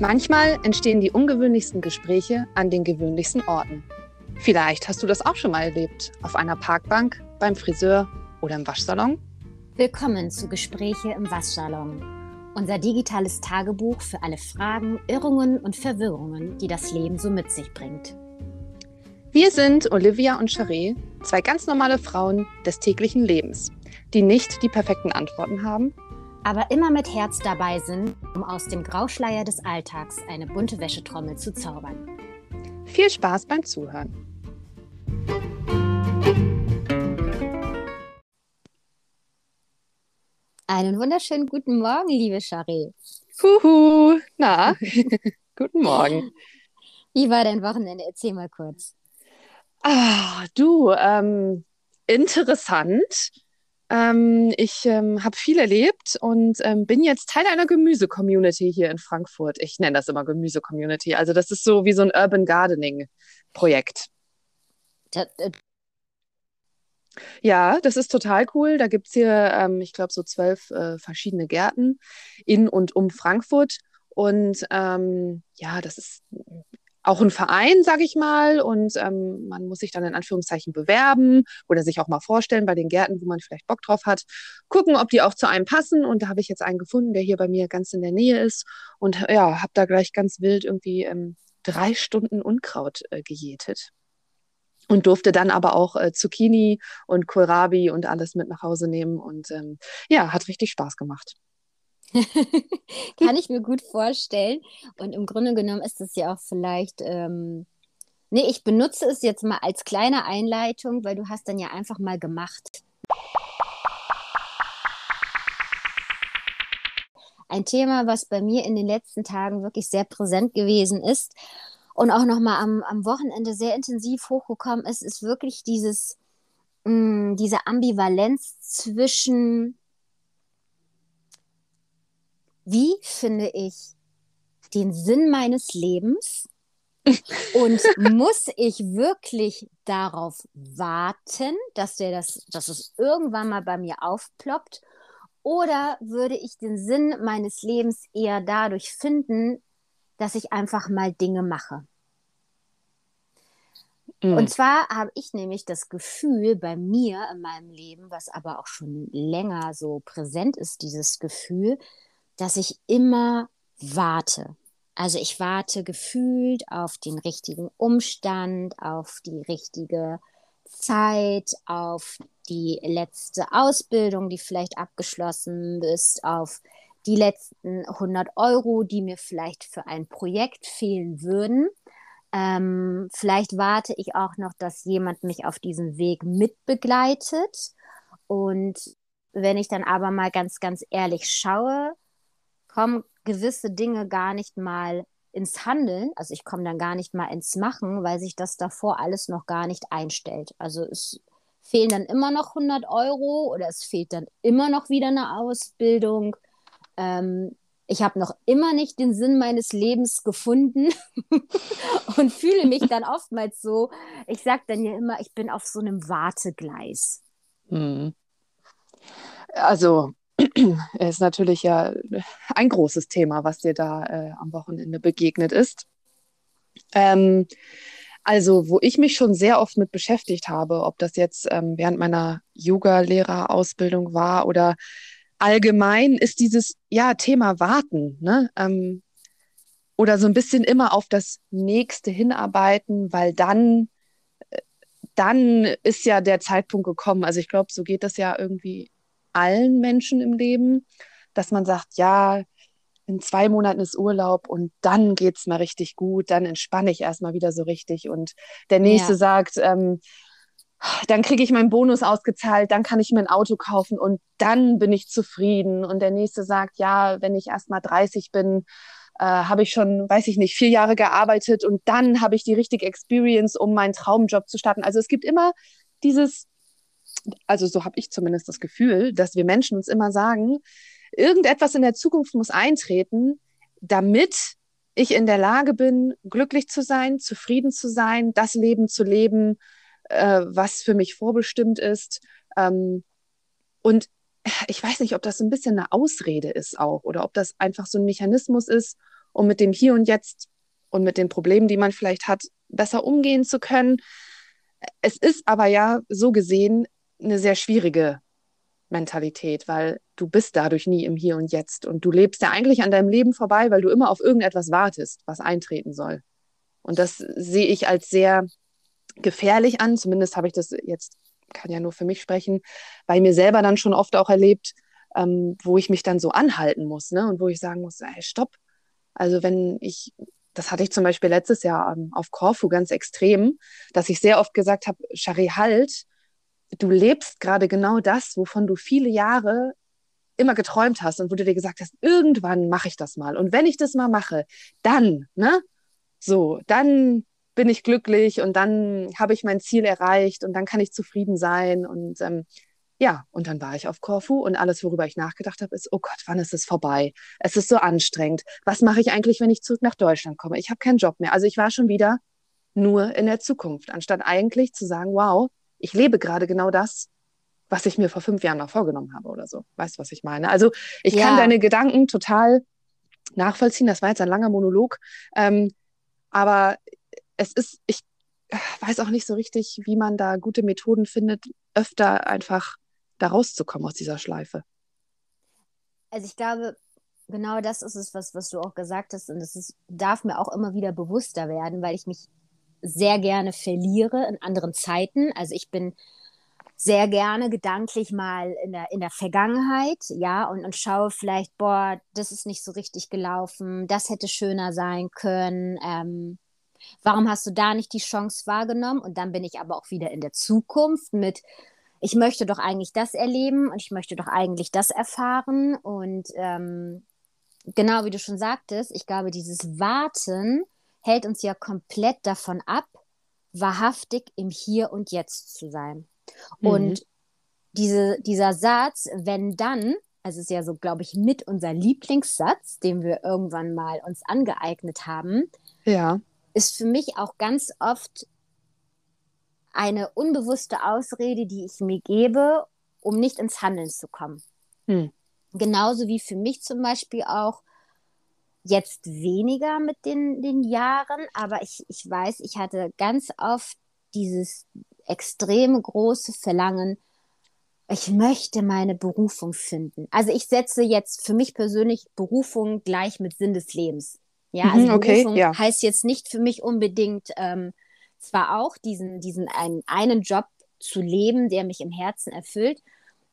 Manchmal entstehen die ungewöhnlichsten Gespräche an den gewöhnlichsten Orten. Vielleicht hast du das auch schon mal erlebt, auf einer Parkbank, beim Friseur oder im Waschsalon. Willkommen zu Gespräche im Waschsalon, unser digitales Tagebuch für alle Fragen, Irrungen und Verwirrungen, die das Leben so mit sich bringt. Wir sind Olivia und Charé, zwei ganz normale Frauen des täglichen Lebens, die nicht die perfekten Antworten haben, aber immer mit Herz dabei sind, um aus dem Grauschleier des Alltags eine bunte Wäschetrommel zu zaubern. Viel Spaß beim Zuhören. Einen wunderschönen guten Morgen, liebe Charé. Huhu, na, guten Morgen. Wie war dein Wochenende? Erzähl mal kurz. Ah, du, ähm, interessant. Ähm, ich ähm, habe viel erlebt und ähm, bin jetzt Teil einer Gemüse-Community hier in Frankfurt. Ich nenne das immer Gemüse-Community. Also das ist so wie so ein Urban Gardening-Projekt. Ja, das ist total cool. Da gibt es hier, ähm, ich glaube, so zwölf äh, verschiedene Gärten in und um Frankfurt. Und ähm, ja, das ist auch ein Verein, sage ich mal, und ähm, man muss sich dann in Anführungszeichen bewerben oder sich auch mal vorstellen bei den Gärten, wo man vielleicht Bock drauf hat, gucken, ob die auch zu einem passen. Und da habe ich jetzt einen gefunden, der hier bei mir ganz in der Nähe ist und ja, habe da gleich ganz wild irgendwie ähm, drei Stunden Unkraut äh, gejätet und durfte dann aber auch äh, Zucchini und Kohlrabi und alles mit nach Hause nehmen und ähm, ja, hat richtig Spaß gemacht. Kann ich mir gut vorstellen. Und im Grunde genommen ist es ja auch vielleicht, ähm, nee, ich benutze es jetzt mal als kleine Einleitung, weil du hast dann ja einfach mal gemacht. Ein Thema, was bei mir in den letzten Tagen wirklich sehr präsent gewesen ist und auch nochmal am, am Wochenende sehr intensiv hochgekommen ist, ist wirklich dieses, mh, mm, diese Ambivalenz zwischen wie finde ich den Sinn meines Lebens und muss ich wirklich darauf warten, dass, der das, dass es irgendwann mal bei mir aufploppt? Oder würde ich den Sinn meines Lebens eher dadurch finden, dass ich einfach mal Dinge mache? Mhm. Und zwar habe ich nämlich das Gefühl bei mir in meinem Leben, was aber auch schon länger so präsent ist, dieses Gefühl, dass ich immer warte. Also ich warte gefühlt auf den richtigen Umstand, auf die richtige Zeit, auf die letzte Ausbildung, die vielleicht abgeschlossen ist, auf die letzten 100 Euro, die mir vielleicht für ein Projekt fehlen würden. Ähm, vielleicht warte ich auch noch, dass jemand mich auf diesem Weg mitbegleitet. Und wenn ich dann aber mal ganz, ganz ehrlich schaue, kommen gewisse Dinge gar nicht mal ins Handeln, also ich komme dann gar nicht mal ins Machen, weil sich das davor alles noch gar nicht einstellt. Also es fehlen dann immer noch 100 Euro oder es fehlt dann immer noch wieder eine Ausbildung. Ähm, ich habe noch immer nicht den Sinn meines Lebens gefunden und fühle mich dann oftmals so, ich sage dann ja immer, ich bin auf so einem Wartegleis. Hm. Also ist natürlich ja ein großes Thema, was dir da äh, am Wochenende begegnet ist. Ähm, also, wo ich mich schon sehr oft mit beschäftigt habe, ob das jetzt ähm, während meiner Yoga-Lehrerausbildung war oder allgemein, ist dieses ja Thema Warten, ne? Ähm, oder so ein bisschen immer auf das Nächste hinarbeiten, weil dann äh, dann ist ja der Zeitpunkt gekommen. Also ich glaube, so geht das ja irgendwie allen Menschen im Leben, dass man sagt, ja, in zwei Monaten ist Urlaub und dann geht es mal richtig gut, dann entspanne ich erstmal wieder so richtig. Und der nächste ja. sagt, ähm, dann kriege ich meinen Bonus ausgezahlt, dann kann ich mir ein Auto kaufen und dann bin ich zufrieden. Und der nächste sagt, ja, wenn ich erst mal 30 bin, äh, habe ich schon, weiß ich nicht, vier Jahre gearbeitet und dann habe ich die richtige Experience, um meinen Traumjob zu starten. Also es gibt immer dieses also so habe ich zumindest das Gefühl, dass wir Menschen uns immer sagen, irgendetwas in der Zukunft muss eintreten, damit ich in der Lage bin, glücklich zu sein, zufrieden zu sein, das Leben zu leben, äh, was für mich vorbestimmt ist. Ähm, und ich weiß nicht, ob das ein bisschen eine Ausrede ist auch oder ob das einfach so ein Mechanismus ist, um mit dem Hier und Jetzt und mit den Problemen, die man vielleicht hat, besser umgehen zu können. Es ist aber ja so gesehen eine sehr schwierige Mentalität, weil du bist dadurch nie im Hier und Jetzt und du lebst ja eigentlich an deinem Leben vorbei, weil du immer auf irgendetwas wartest, was eintreten soll. Und das sehe ich als sehr gefährlich an. Zumindest habe ich das jetzt, kann ja nur für mich sprechen, bei mir selber dann schon oft auch erlebt, ähm, wo ich mich dann so anhalten muss, ne? Und wo ich sagen muss, hey, stopp. Also wenn ich, das hatte ich zum Beispiel letztes Jahr ähm, auf Korfu ganz extrem, dass ich sehr oft gesagt habe, Shari, halt, du lebst gerade genau das, wovon du viele Jahre immer geträumt hast und wo du dir gesagt hast, irgendwann mache ich das mal. Und wenn ich das mal mache, dann, ne? So, dann bin ich glücklich und dann habe ich mein Ziel erreicht und dann kann ich zufrieden sein. Und ähm, ja, und dann war ich auf Korfu und alles, worüber ich nachgedacht habe, ist, oh Gott, wann ist es vorbei? Es ist so anstrengend. Was mache ich eigentlich, wenn ich zurück nach Deutschland komme? Ich habe keinen Job mehr. Also ich war schon wieder nur in der Zukunft, anstatt eigentlich zu sagen, wow, ich lebe gerade genau das, was ich mir vor fünf Jahren noch vorgenommen habe oder so. Weißt du, was ich meine? Also ich ja. kann deine Gedanken total nachvollziehen. Das war jetzt ein langer Monolog. Ähm, aber es ist, ich weiß auch nicht so richtig, wie man da gute Methoden findet, öfter einfach da rauszukommen aus dieser Schleife. Also ich glaube, genau das ist es, was, was du auch gesagt hast. Und es darf mir auch immer wieder bewusster werden, weil ich mich sehr gerne verliere in anderen Zeiten. Also ich bin sehr gerne gedanklich mal in der, in der Vergangenheit, ja, und, und schaue vielleicht, boah, das ist nicht so richtig gelaufen, das hätte schöner sein können. Ähm, warum hast du da nicht die Chance wahrgenommen? Und dann bin ich aber auch wieder in der Zukunft mit, ich möchte doch eigentlich das erleben und ich möchte doch eigentlich das erfahren. Und ähm, genau wie du schon sagtest, ich glaube, dieses Warten hält uns ja komplett davon ab, wahrhaftig im Hier und Jetzt zu sein. Mhm. Und diese, dieser Satz, wenn dann, also ist ja so, glaube ich, mit unser Lieblingssatz, den wir irgendwann mal uns angeeignet haben, ja. ist für mich auch ganz oft eine unbewusste Ausrede, die ich mir gebe, um nicht ins Handeln zu kommen. Hm. Genauso wie für mich zum Beispiel auch jetzt weniger mit den, den Jahren, aber ich, ich weiß, ich hatte ganz oft dieses extrem große Verlangen, ich möchte meine Berufung finden. Also ich setze jetzt für mich persönlich Berufung gleich mit Sinn des Lebens. Ja, mhm, also okay, Berufung ja. heißt jetzt nicht für mich unbedingt ähm, zwar auch diesen, diesen einen, einen Job zu leben, der mich im Herzen erfüllt,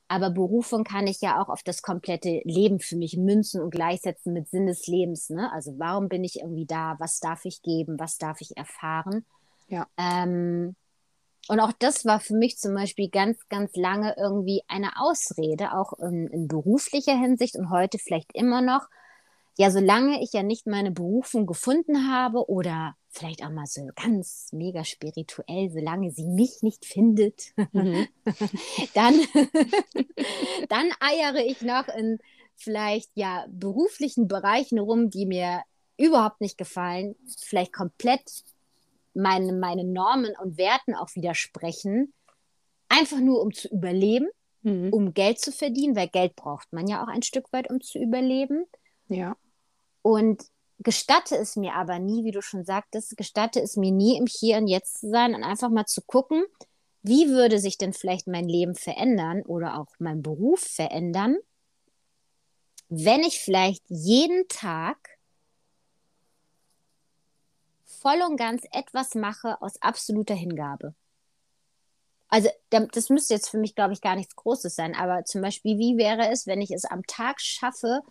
aber Berufung kann ich ja auch auf das komplette Leben für mich münzen und gleichsetzen mit Sinn des Lebens. Ne? Also warum bin ich irgendwie da? Was darf ich geben? Was darf ich erfahren? Ja. Ähm, und auch das war für mich zum Beispiel ganz, ganz lange irgendwie eine Ausrede, auch in, in beruflicher Hinsicht und heute vielleicht immer noch. Ja, solange ich ja nicht meine Berufung gefunden habe oder vielleicht auch mal so ganz mega spirituell, solange sie mich nicht findet, mhm. dann, dann eiere ich noch in vielleicht ja beruflichen Bereichen rum, die mir überhaupt nicht gefallen, vielleicht komplett meine, meine Normen und Werten auch widersprechen, einfach nur um zu überleben, mhm. um Geld zu verdienen, weil Geld braucht man ja auch ein Stück weit, um zu überleben. Ja. Und gestatte es mir aber nie, wie du schon sagtest, gestatte es mir nie, im Hier und Jetzt zu sein und einfach mal zu gucken, wie würde sich denn vielleicht mein Leben verändern oder auch mein Beruf verändern, wenn ich vielleicht jeden Tag voll und ganz etwas mache aus absoluter Hingabe. Also das müsste jetzt für mich, glaube ich, gar nichts Großes sein, aber zum Beispiel, wie wäre es, wenn ich es am Tag schaffe,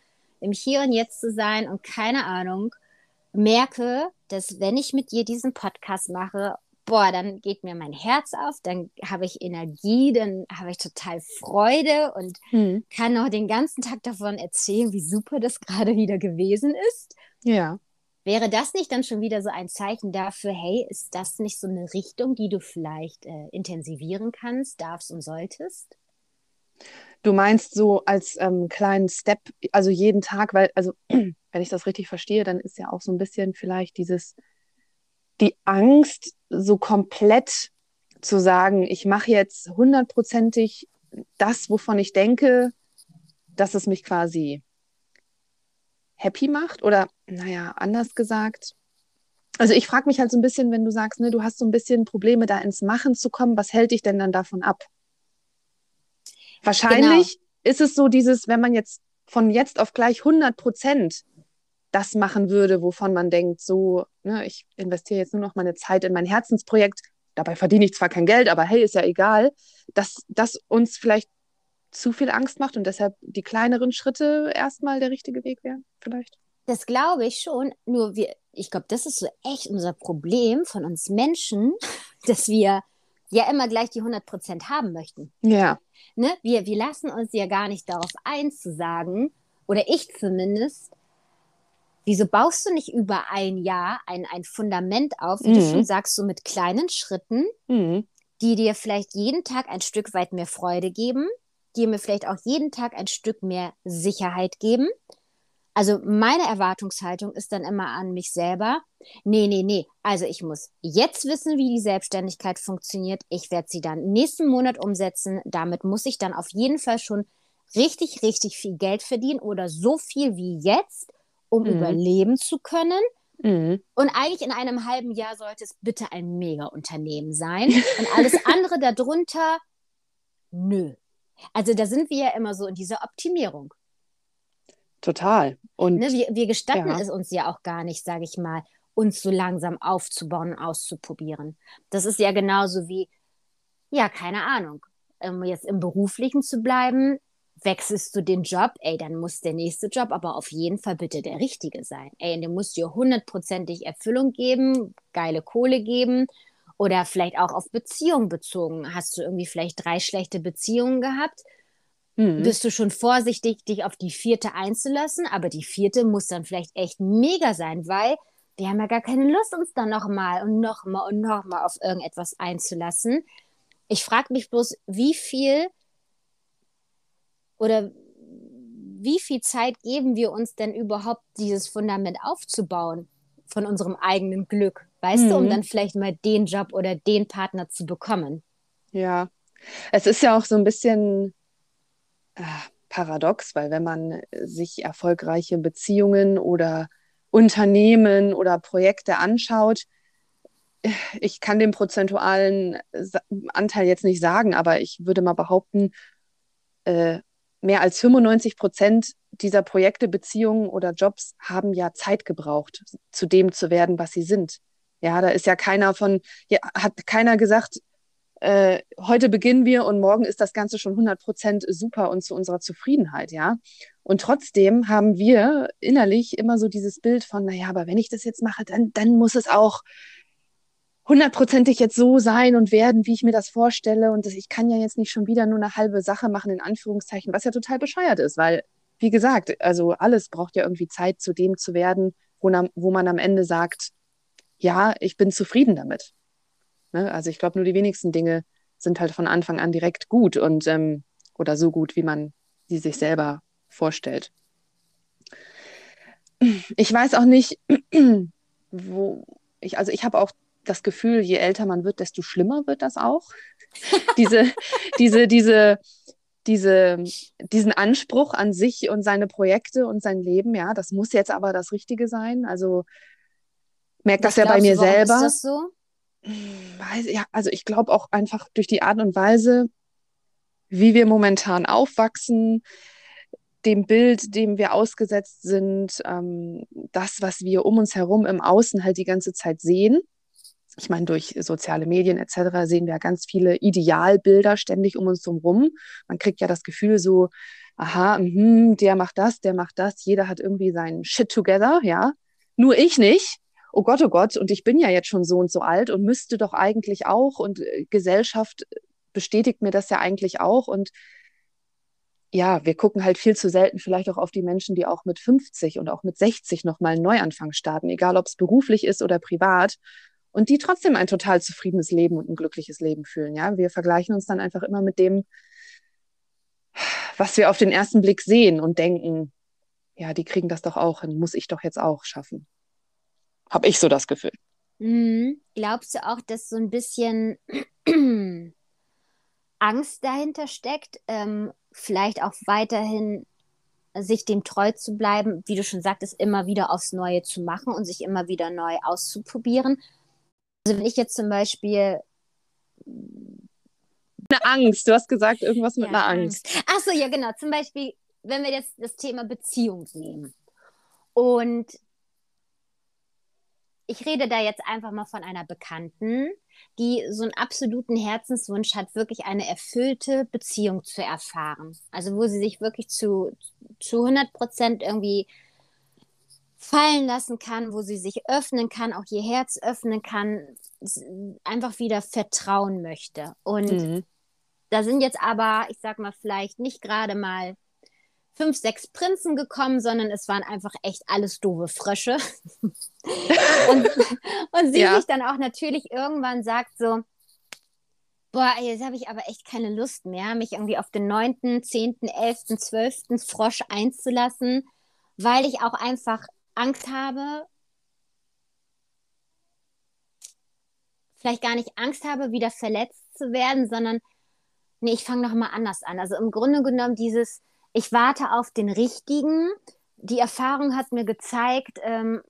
im Hier und Jetzt zu sein und keine Ahnung, merke, dass wenn ich mit dir diesen Podcast mache, boah, dann geht mir mein Herz auf, dann habe ich Energie, dann habe ich total Freude und hm. kann auch den ganzen Tag davon erzählen, wie super das gerade wieder gewesen ist. Ja. Wäre das nicht dann schon wieder so ein Zeichen dafür, hey, ist das nicht so eine Richtung, die du vielleicht äh, intensivieren kannst, darfst und solltest? Du meinst so als ähm, kleinen Step, also jeden Tag, weil, also wenn ich das richtig verstehe, dann ist ja auch so ein bisschen vielleicht dieses, die Angst, so komplett zu sagen, ich mache jetzt hundertprozentig das, wovon ich denke, dass es mich quasi happy macht? Oder naja, anders gesagt. Also ich frage mich halt so ein bisschen, wenn du sagst, ne, du hast so ein bisschen Probleme, da ins Machen zu kommen, was hält dich denn dann davon ab? Wahrscheinlich genau. ist es so dieses, wenn man jetzt von jetzt auf gleich 100 Prozent das machen würde, wovon man denkt, so, ne, ich investiere jetzt nur noch meine Zeit in mein Herzensprojekt, dabei verdiene ich zwar kein Geld, aber hey, ist ja egal, dass das uns vielleicht zu viel Angst macht und deshalb die kleineren Schritte erstmal der richtige Weg wären, vielleicht. Das glaube ich schon. Nur wir, ich glaube, das ist so echt unser Problem von uns Menschen, dass wir ja immer gleich die 100 Prozent haben möchten. Ja. Ne? Wir, wir lassen uns ja gar nicht darauf ein zu sagen, oder ich zumindest, wieso baust du nicht über ein Jahr ein, ein Fundament auf, wie mhm. du schon sagst, so mit kleinen Schritten, mhm. die dir vielleicht jeden Tag ein Stück weit mehr Freude geben, die mir vielleicht auch jeden Tag ein Stück mehr Sicherheit geben. Also meine Erwartungshaltung ist dann immer an mich selber. Nee, nee, nee. Also ich muss jetzt wissen, wie die Selbstständigkeit funktioniert. Ich werde sie dann nächsten Monat umsetzen. Damit muss ich dann auf jeden Fall schon richtig, richtig viel Geld verdienen oder so viel wie jetzt, um mhm. überleben zu können. Mhm. Und eigentlich in einem halben Jahr sollte es bitte ein Mega-Unternehmen sein. Und alles andere darunter, nö. Also da sind wir ja immer so in dieser Optimierung. Total. Und ne, wir, wir gestatten ja. es uns ja auch gar nicht, sage ich mal, uns so langsam aufzubauen und auszuprobieren. Das ist ja genauso wie, ja, keine Ahnung, um jetzt im Beruflichen zu bleiben, wechselst du den Job, ey, dann muss der nächste Job aber auf jeden Fall bitte der richtige sein. Ey, der muss dir hundertprozentig Erfüllung geben, geile Kohle geben oder vielleicht auch auf Beziehungen bezogen. Hast du irgendwie vielleicht drei schlechte Beziehungen gehabt? Mhm. Bist du schon vorsichtig, dich auf die vierte einzulassen? Aber die vierte muss dann vielleicht echt mega sein, weil wir haben ja gar keine Lust, uns dann nochmal und nochmal und nochmal auf irgendetwas einzulassen. Ich frage mich bloß, wie viel oder wie viel Zeit geben wir uns denn überhaupt, dieses Fundament aufzubauen von unserem eigenen Glück? Weißt mhm. du, um mhm. dann vielleicht mal den Job oder den Partner zu bekommen. Ja, es ist ja auch so ein bisschen paradox, weil wenn man sich erfolgreiche Beziehungen oder Unternehmen oder Projekte anschaut, ich kann den prozentualen Anteil jetzt nicht sagen, aber ich würde mal behaupten, äh, mehr als 95 Prozent dieser Projekte, Beziehungen oder Jobs haben ja Zeit gebraucht, zu dem zu werden, was sie sind. Ja, da ist ja keiner von, ja, hat keiner gesagt, äh, heute beginnen wir und morgen ist das Ganze schon 100 Prozent super und zu unserer Zufriedenheit, ja. Und trotzdem haben wir innerlich immer so dieses Bild von, naja, aber wenn ich das jetzt mache, dann, dann muss es auch hundertprozentig jetzt so sein und werden, wie ich mir das vorstelle. Und das, ich kann ja jetzt nicht schon wieder nur eine halbe Sache machen, in Anführungszeichen, was ja total bescheuert ist, weil, wie gesagt, also alles braucht ja irgendwie Zeit, zu dem zu werden, wo, wo man am Ende sagt, ja, ich bin zufrieden damit. Ne? Also ich glaube, nur die wenigsten Dinge sind halt von Anfang an direkt gut und ähm, oder so gut, wie man sie sich selber vorstellt. Ich weiß auch nicht, wo ich, also ich habe auch das Gefühl, je älter man wird, desto schlimmer wird das auch. diese, diese, diese, diese, diesen Anspruch an sich und seine Projekte und sein Leben, ja, das muss jetzt aber das Richtige sein. Also merkt das ja bei mir selber. Ist das so? Weiß, ja, also ich glaube auch einfach durch die Art und Weise, wie wir momentan aufwachsen, dem Bild, dem wir ausgesetzt sind, ähm, das, was wir um uns herum im Außen halt die ganze Zeit sehen. Ich meine, durch soziale Medien etc. sehen wir ganz viele Idealbilder ständig um uns herum. Man kriegt ja das Gefühl so, aha, mh, der macht das, der macht das, jeder hat irgendwie seinen Shit together, ja. Nur ich nicht oh Gott, oh Gott, und ich bin ja jetzt schon so und so alt und müsste doch eigentlich auch und äh, Gesellschaft bestätigt mir das ja eigentlich auch und ja, wir gucken halt viel zu selten vielleicht auch auf die Menschen, die auch mit 50 und auch mit 60 nochmal einen Neuanfang starten, egal ob es beruflich ist oder privat und die trotzdem ein total zufriedenes Leben und ein glückliches Leben fühlen. Ja, wir vergleichen uns dann einfach immer mit dem, was wir auf den ersten Blick sehen und denken, ja, die kriegen das doch auch hin, muss ich doch jetzt auch schaffen. Habe ich so das Gefühl. Mhm. Glaubst du auch, dass so ein bisschen Angst dahinter steckt? Ähm, vielleicht auch weiterhin sich dem treu zu bleiben, wie du schon sagtest, immer wieder aufs Neue zu machen und sich immer wieder neu auszuprobieren. Also wenn ich jetzt zum Beispiel eine Angst, du hast gesagt, irgendwas mit ja, einer Angst. Angst. Achso, ja, genau. Zum Beispiel, wenn wir jetzt das Thema Beziehung nehmen. Und ich rede da jetzt einfach mal von einer Bekannten, die so einen absoluten Herzenswunsch hat, wirklich eine erfüllte Beziehung zu erfahren. Also wo sie sich wirklich zu, zu 100 Prozent irgendwie fallen lassen kann, wo sie sich öffnen kann, auch ihr Herz öffnen kann, einfach wieder vertrauen möchte. Und mhm. da sind jetzt aber, ich sag mal, vielleicht nicht gerade mal fünf, sechs Prinzen gekommen, sondern es waren einfach echt alles doofe Frösche. und, und sie ja. sich dann auch natürlich irgendwann sagt so, boah, jetzt habe ich aber echt keine Lust mehr, mich irgendwie auf den neunten, zehnten, elften, zwölften Frosch einzulassen, weil ich auch einfach Angst habe, vielleicht gar nicht Angst habe, wieder verletzt zu werden, sondern nee, ich fange nochmal anders an. Also im Grunde genommen dieses, ich warte auf den richtigen. Die Erfahrung hat mir gezeigt, ähm,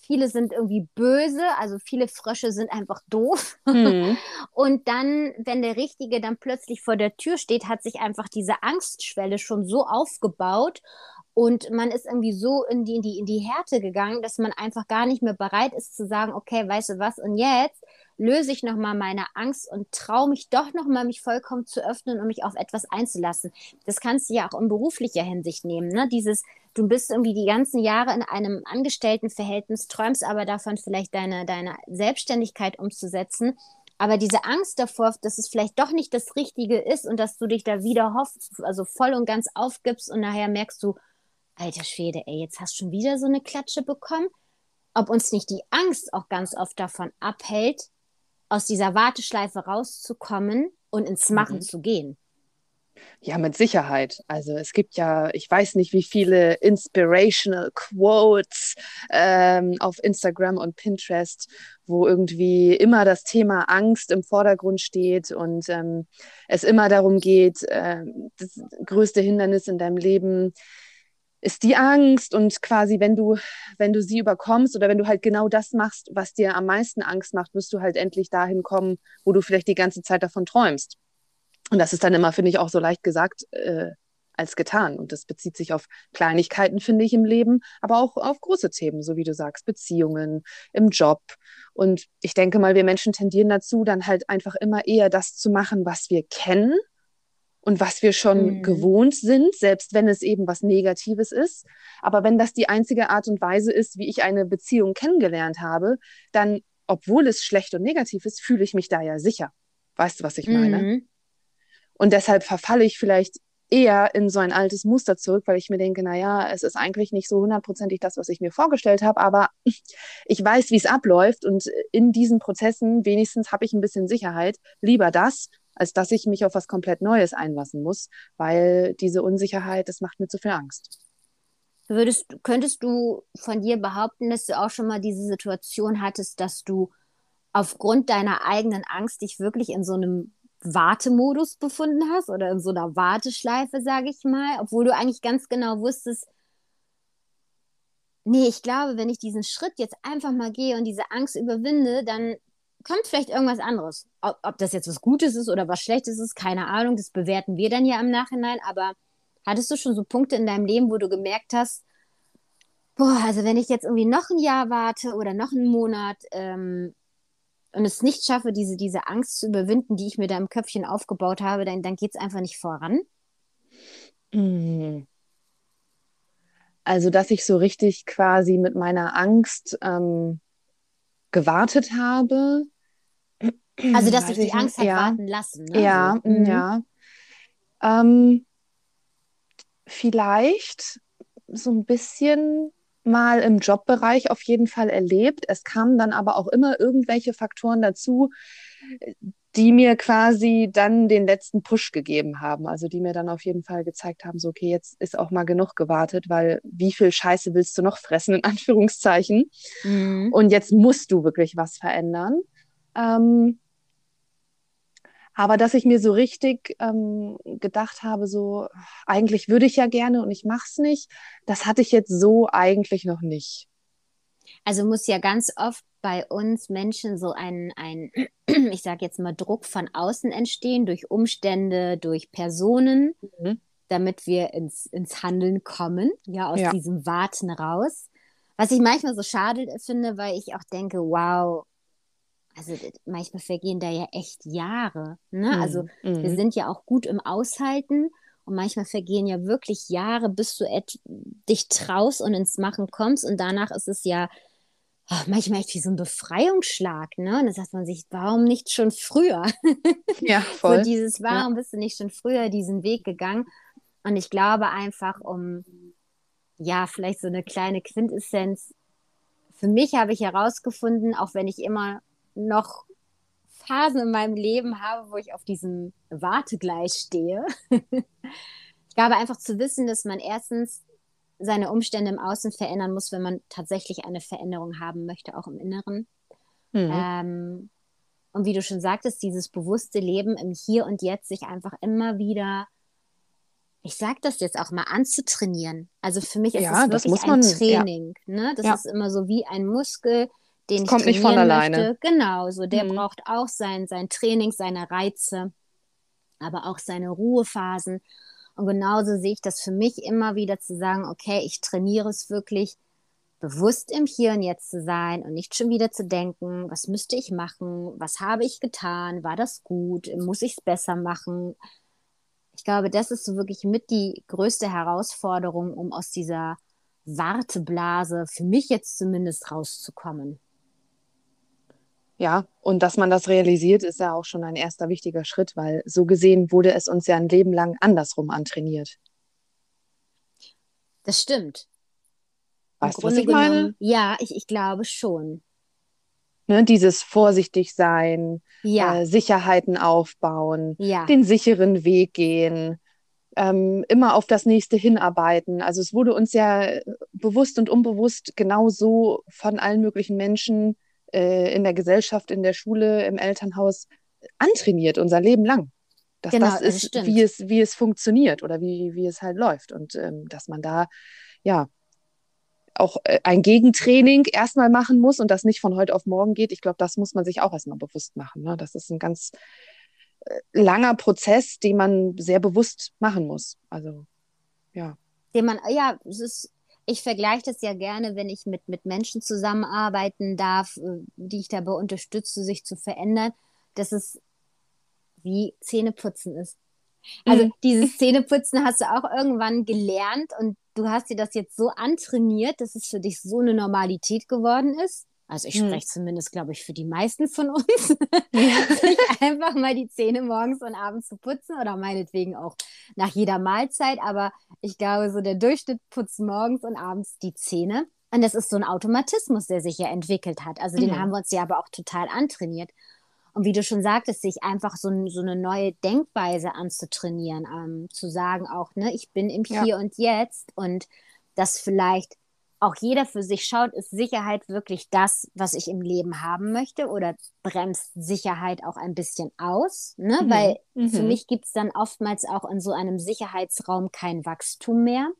viele sind irgendwie böse, also viele Frösche sind einfach doof. Mhm. Und dann, wenn der Richtige dann plötzlich vor der Tür steht, hat sich einfach diese Angstschwelle schon so aufgebaut und man ist irgendwie so in die, in die, in die Härte gegangen, dass man einfach gar nicht mehr bereit ist zu sagen, okay, weißt du was, und jetzt löse ich nochmal meine Angst und traue mich doch nochmal, mich vollkommen zu öffnen und mich auf etwas einzulassen. Das kannst du ja auch in beruflicher Hinsicht nehmen. Ne? Dieses, du bist irgendwie die ganzen Jahre in einem Angestelltenverhältnis, träumst aber davon, vielleicht deine, deine Selbstständigkeit umzusetzen. Aber diese Angst davor, dass es vielleicht doch nicht das Richtige ist und dass du dich da wieder hoffst, also voll und ganz aufgibst und nachher merkst du, alter Schwede, ey, jetzt hast du schon wieder so eine Klatsche bekommen. Ob uns nicht die Angst auch ganz oft davon abhält, aus dieser Warteschleife rauszukommen und ins Machen mhm. zu gehen. Ja, mit Sicherheit. Also es gibt ja, ich weiß nicht, wie viele inspirational Quotes ähm, auf Instagram und Pinterest, wo irgendwie immer das Thema Angst im Vordergrund steht und ähm, es immer darum geht, äh, das größte Hindernis in deinem Leben ist die Angst und quasi, wenn du, wenn du sie überkommst oder wenn du halt genau das machst, was dir am meisten Angst macht, wirst du halt endlich dahin kommen, wo du vielleicht die ganze Zeit davon träumst. Und das ist dann immer, finde ich, auch so leicht gesagt äh, als getan. Und das bezieht sich auf Kleinigkeiten, finde ich, im Leben, aber auch auf große Themen, so wie du sagst, Beziehungen, im Job. Und ich denke mal, wir Menschen tendieren dazu, dann halt einfach immer eher das zu machen, was wir kennen und was wir schon mhm. gewohnt sind, selbst wenn es eben was Negatives ist. Aber wenn das die einzige Art und Weise ist, wie ich eine Beziehung kennengelernt habe, dann, obwohl es schlecht und negativ ist, fühle ich mich da ja sicher. Weißt du, was ich meine? Mhm. Und deshalb verfalle ich vielleicht eher in so ein altes Muster zurück, weil ich mir denke, na ja, es ist eigentlich nicht so hundertprozentig das, was ich mir vorgestellt habe, aber ich weiß, wie es abläuft und in diesen Prozessen wenigstens habe ich ein bisschen Sicherheit. Lieber das, als dass ich mich auf was komplett Neues einlassen muss, weil diese Unsicherheit, das macht mir zu viel Angst. Würdest, könntest du von dir behaupten, dass du auch schon mal diese Situation hattest, dass du aufgrund deiner eigenen Angst dich wirklich in so einem Wartemodus befunden hast oder in so einer Warteschleife, sage ich mal, obwohl du eigentlich ganz genau wusstest, nee, ich glaube, wenn ich diesen Schritt jetzt einfach mal gehe und diese Angst überwinde, dann kommt vielleicht irgendwas anderes. Ob, ob, das jetzt was Gutes ist oder was Schlechtes ist, keine Ahnung, das bewerten wir dann ja im Nachhinein. Aber hattest du schon so Punkte in deinem Leben, wo du gemerkt hast, boah, also wenn ich jetzt irgendwie noch ein Jahr warte oder noch einen Monat ähm, und es nicht schaffe, diese, diese Angst zu überwinden, die ich mir da im Köpfchen aufgebaut habe, dann, dann geht es einfach nicht voran? Mhm. Also, dass ich so richtig quasi mit meiner Angst ähm, gewartet habe. Also, dass sich die Angst hat ja. warten lassen. Ne? Ja, mhm. ja. Ähm, vielleicht so ein bisschen mal im Jobbereich auf jeden Fall erlebt. Es kamen dann aber auch immer irgendwelche Faktoren dazu, die mir quasi dann den letzten Push gegeben haben. Also die mir dann auf jeden Fall gezeigt haben, so, okay, jetzt ist auch mal genug gewartet, weil wie viel Scheiße willst du noch fressen, in Anführungszeichen. Mhm. Und jetzt musst du wirklich was verändern. Ähm, Aber dass ich mir so richtig ähm, gedacht habe, so eigentlich würde ich ja gerne und ich mache es nicht, das hatte ich jetzt so eigentlich noch nicht. Also muss ja ganz oft bei uns Menschen so ein, ein ich sage jetzt mal, Druck von außen entstehen, durch Umstände, durch Personen, mhm. damit wir ins, ins Handeln kommen, ja, aus ja. diesem Warten raus. Was ich manchmal so schade finde, weil ich auch denke, wow, also manchmal vergehen da ja echt Jahre. Ne? Mhm. Also mhm. wir sind ja auch gut im Aushalten und manchmal vergehen ja wirklich Jahre, bis du dich traust und ins Machen kommst und danach ist es ja oh, manchmal echt wie so ein Befreiungsschlag. Ne? Und dann sagt man sich, warum nicht schon früher? Ja, voll. so dieses, warum ja. bist du nicht schon früher diesen Weg gegangen? Und ich glaube einfach, um ja, vielleicht so eine kleine Quintessenz. Für mich habe ich herausgefunden, auch wenn ich immer noch Phasen in meinem Leben habe, wo ich auf diesem Wartegleis stehe. ich glaube einfach zu wissen, dass man erstens seine Umstände im Außen verändern muss, wenn man tatsächlich eine Veränderung haben möchte, auch im Inneren. Mhm. Ähm, und wie du schon sagtest, dieses bewusste Leben im Hier und Jetzt, sich einfach immer wieder, ich sage das jetzt auch mal, anzutrainieren. Also für mich ist ja, das wirklich das man, ein Training. Ja. Ne? Das ja. ist immer so wie ein Muskel, den das ich kommt nicht von alleine. Möchte. Genau, so der mhm. braucht auch sein, sein Training, seine Reize, aber auch seine Ruhephasen. Und genauso sehe ich das für mich immer wieder zu sagen, okay, ich trainiere es wirklich, bewusst im Hier und Jetzt zu sein und nicht schon wieder zu denken, was müsste ich machen, was habe ich getan, war das gut, muss ich es besser machen. Ich glaube, das ist so wirklich mit die größte Herausforderung, um aus dieser Warteblase, für mich jetzt zumindest, rauszukommen. Ja, und dass man das realisiert, ist ja auch schon ein erster wichtiger Schritt, weil so gesehen wurde es uns ja ein Leben lang andersrum antrainiert. Das stimmt. Weißt du, was ich meine? Ja, ich, ich glaube schon. Ne, dieses vorsichtig sein, ja. äh, Sicherheiten aufbauen, ja. den sicheren Weg gehen, ähm, immer auf das nächste hinarbeiten. Also es wurde uns ja bewusst und unbewusst genauso von allen möglichen Menschen äh, in der Gesellschaft, in der Schule, im Elternhaus antrainiert, unser Leben lang. Dass genau, das ist, das wie, es, wie es funktioniert oder wie, wie es halt läuft. Und ähm, dass man da, ja, auch äh, ein Gegentraining erstmal machen muss und das nicht von heute auf morgen geht. Ich glaube, das muss man sich auch erstmal bewusst machen. Ne? Das ist ein ganz äh, langer Prozess, den man sehr bewusst machen muss. Also, ja. Den man, ja, es ist ich vergleiche das ja gerne, wenn ich mit, mit Menschen zusammenarbeiten darf, äh, die ich dabei unterstütze, sich zu verändern, dass es wie Zähneputzen ist. Also mhm. dieses Zähneputzen hast du auch irgendwann gelernt und du hast dir das jetzt so antrainiert, dass es für dich so eine Normalität geworden ist. Also ich hm. spreche zumindest, glaube ich, für die meisten von uns, sich einfach mal die Zähne morgens und abends zu putzen oder meinetwegen auch nach jeder Mahlzeit. Aber ich glaube, so der Durchschnitt putzt morgens und abends die Zähne. Und das ist so ein Automatismus, der sich ja entwickelt hat. Also den mhm. haben wir uns ja aber auch total antrainiert. Und wie du schon sagtest, sich einfach so, so eine neue Denkweise anzutrainieren, ähm, zu sagen auch, ne, ich bin im ja. Hier und Jetzt und das vielleicht auch jeder für sich schaut, ist Sicherheit wirklich das, was ich im Leben haben möchte oder bremst Sicherheit auch ein bisschen aus? Ne? Mhm. Weil mhm. für mich gibt es dann oftmals auch in so einem Sicherheitsraum kein Wachstum mehr.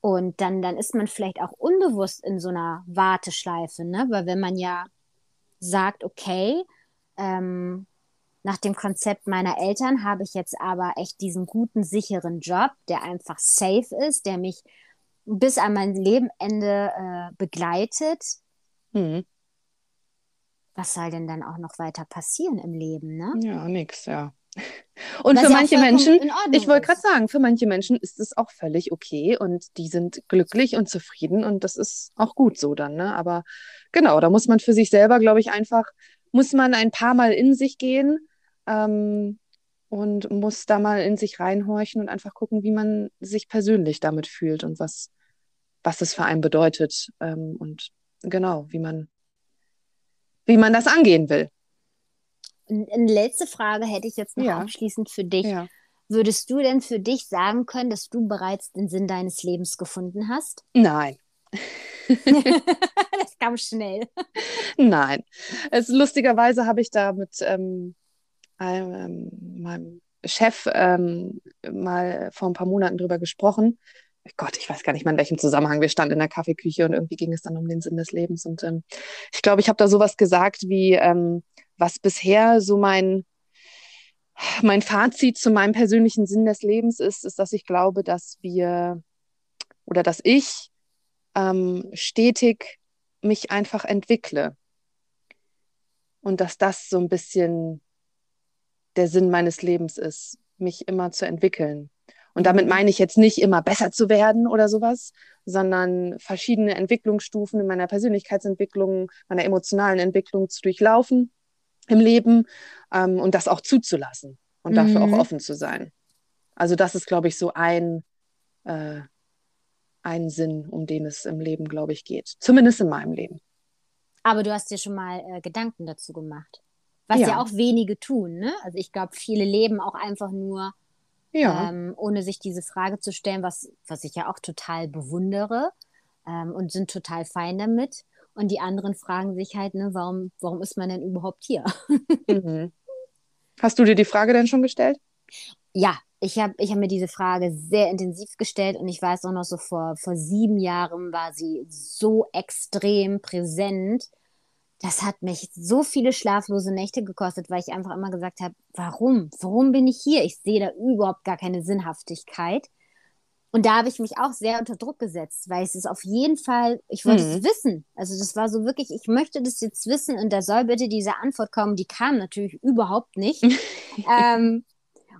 Und dann, dann ist man vielleicht auch unbewusst in so einer Warteschleife, ne? weil wenn man ja sagt, okay, ähm, nach dem Konzept meiner Eltern habe ich jetzt aber echt diesen guten, sicheren Job, der einfach safe ist, der mich bis an mein Lebenende äh, begleitet. Mhm. Was soll denn dann auch noch weiter passieren im Leben, ne? Ja, nix, ja. Und Was für manche Menschen, ich wollte gerade sagen, für manche Menschen ist es auch völlig okay und die sind glücklich und zufrieden und das ist auch gut so dann, ne? Aber genau, da muss man für sich selber, glaube ich, einfach, muss man ein paar Mal in sich gehen ähm, und muss da mal in sich reinhorchen und einfach gucken, wie man sich persönlich damit fühlt und was, was es für einen bedeutet ähm, und genau, wie man, wie man das angehen will. Eine letzte Frage hätte ich jetzt noch ja. abschließend für dich. Ja. Würdest du denn für dich sagen können, dass du bereits den Sinn deines Lebens gefunden hast? Nein. das kam schnell. Nein. Es, lustigerweise habe ich da mit ähm, einem, meinem Chef ähm, mal vor ein paar Monaten drüber gesprochen. Gott, ich weiß gar nicht mehr, in welchem Zusammenhang wir standen in der Kaffeeküche und irgendwie ging es dann um den Sinn des Lebens. Und ähm, ich glaube, ich habe da sowas gesagt wie, ähm, was bisher so mein, mein Fazit zu meinem persönlichen Sinn des Lebens ist, ist, dass ich glaube, dass wir oder dass ich ähm, stetig mich einfach entwickle. Und dass das so ein bisschen der Sinn meines Lebens ist, mich immer zu entwickeln. Und damit mhm. meine ich jetzt nicht immer besser zu werden oder sowas, sondern verschiedene Entwicklungsstufen in meiner Persönlichkeitsentwicklung, meiner emotionalen Entwicklung zu durchlaufen im Leben ähm, und das auch zuzulassen und dafür mhm. auch offen zu sein. Also das ist, glaube ich, so ein, äh, ein Sinn, um den es im Leben, glaube ich, geht. Zumindest in meinem Leben. Aber du hast dir schon mal äh, Gedanken dazu gemacht. Was ja. ja auch wenige tun. Ne? Also ich glaube, viele leben auch einfach nur, ja. ähm, ohne sich diese Frage zu stellen, was, was ich ja auch total bewundere ähm, und sind total fein damit. Und die anderen fragen sich halt, ne, warum, warum ist man denn überhaupt hier? Mhm. Hast du dir die Frage denn schon gestellt? Ja, ich habe ich hab mir diese Frage sehr intensiv gestellt und ich weiß auch noch so vor, vor sieben Jahren war sie so extrem präsent. Das hat mich so viele schlaflose Nächte gekostet, weil ich einfach immer gesagt habe, warum? Warum bin ich hier? Ich sehe da überhaupt gar keine Sinnhaftigkeit. Und da habe ich mich auch sehr unter Druck gesetzt, weil es ist auf jeden Fall, ich wollte mhm. es wissen. Also das war so wirklich, ich möchte das jetzt wissen und da soll bitte diese Antwort kommen. Die kam natürlich überhaupt nicht. ähm,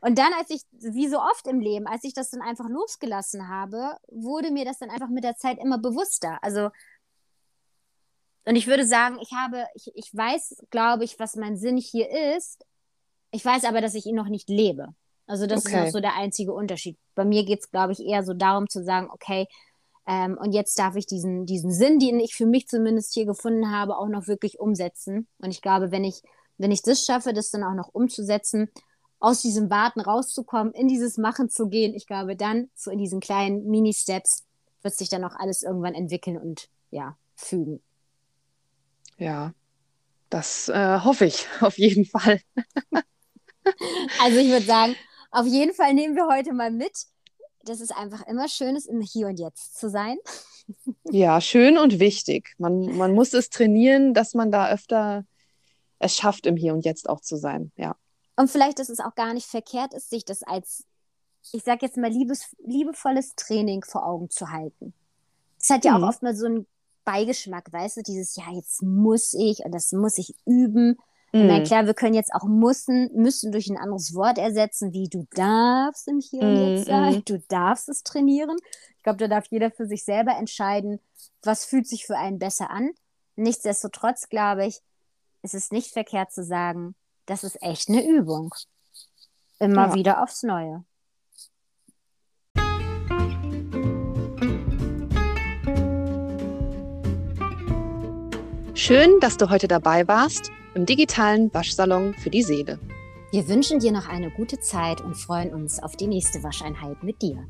und dann, als ich, wie so oft im Leben, als ich das dann einfach losgelassen habe, wurde mir das dann einfach mit der Zeit immer bewusster. Also, und ich würde sagen, ich habe, ich, ich weiß, glaube ich, was mein Sinn hier ist. Ich weiß aber, dass ich ihn noch nicht lebe. Also das okay. ist noch so der einzige Unterschied. Bei mir geht es, glaube ich, eher so darum zu sagen, okay, ähm, und jetzt darf ich diesen, diesen Sinn, den ich für mich zumindest hier gefunden habe, auch noch wirklich umsetzen. Und ich glaube, wenn ich, wenn ich das schaffe, das dann auch noch umzusetzen, aus diesem Warten rauszukommen, in dieses Machen zu gehen, ich glaube, dann so in diesen kleinen Mini-Steps wird sich dann auch alles irgendwann entwickeln und ja, fügen. Ja, das äh, hoffe ich auf jeden Fall. also ich würde sagen, auf jeden Fall nehmen wir heute mal mit, dass es einfach immer schön ist, im Hier und Jetzt zu sein. Ja, schön und wichtig. Man, man muss es trainieren, dass man da öfter es schafft, im Hier und Jetzt auch zu sein. Ja. Und vielleicht, dass es auch gar nicht verkehrt ist, sich das als, ich sag jetzt mal, liebes, liebevolles Training vor Augen zu halten. Das hat ja mhm. auch oft mal so einen Beigeschmack, weißt du, dieses, ja, jetzt muss ich und das muss ich üben. Mhm. Meine, klar, wir können jetzt auch müssen, müssen durch ein anderes Wort ersetzen, wie du darfst im Hier und Jetzt mhm, sein, mhm. du darfst es trainieren. Ich glaube, da darf jeder für sich selber entscheiden, was fühlt sich für einen besser an. Nichtsdestotrotz, glaube ich, ist es nicht verkehrt zu sagen, das ist echt eine Übung. Immer ja. wieder aufs Neue. Schön, dass du heute dabei warst im digitalen Waschsalon für die Seele. Wir wünschen dir noch eine gute Zeit und freuen uns auf die nächste Wascheinheit mit dir.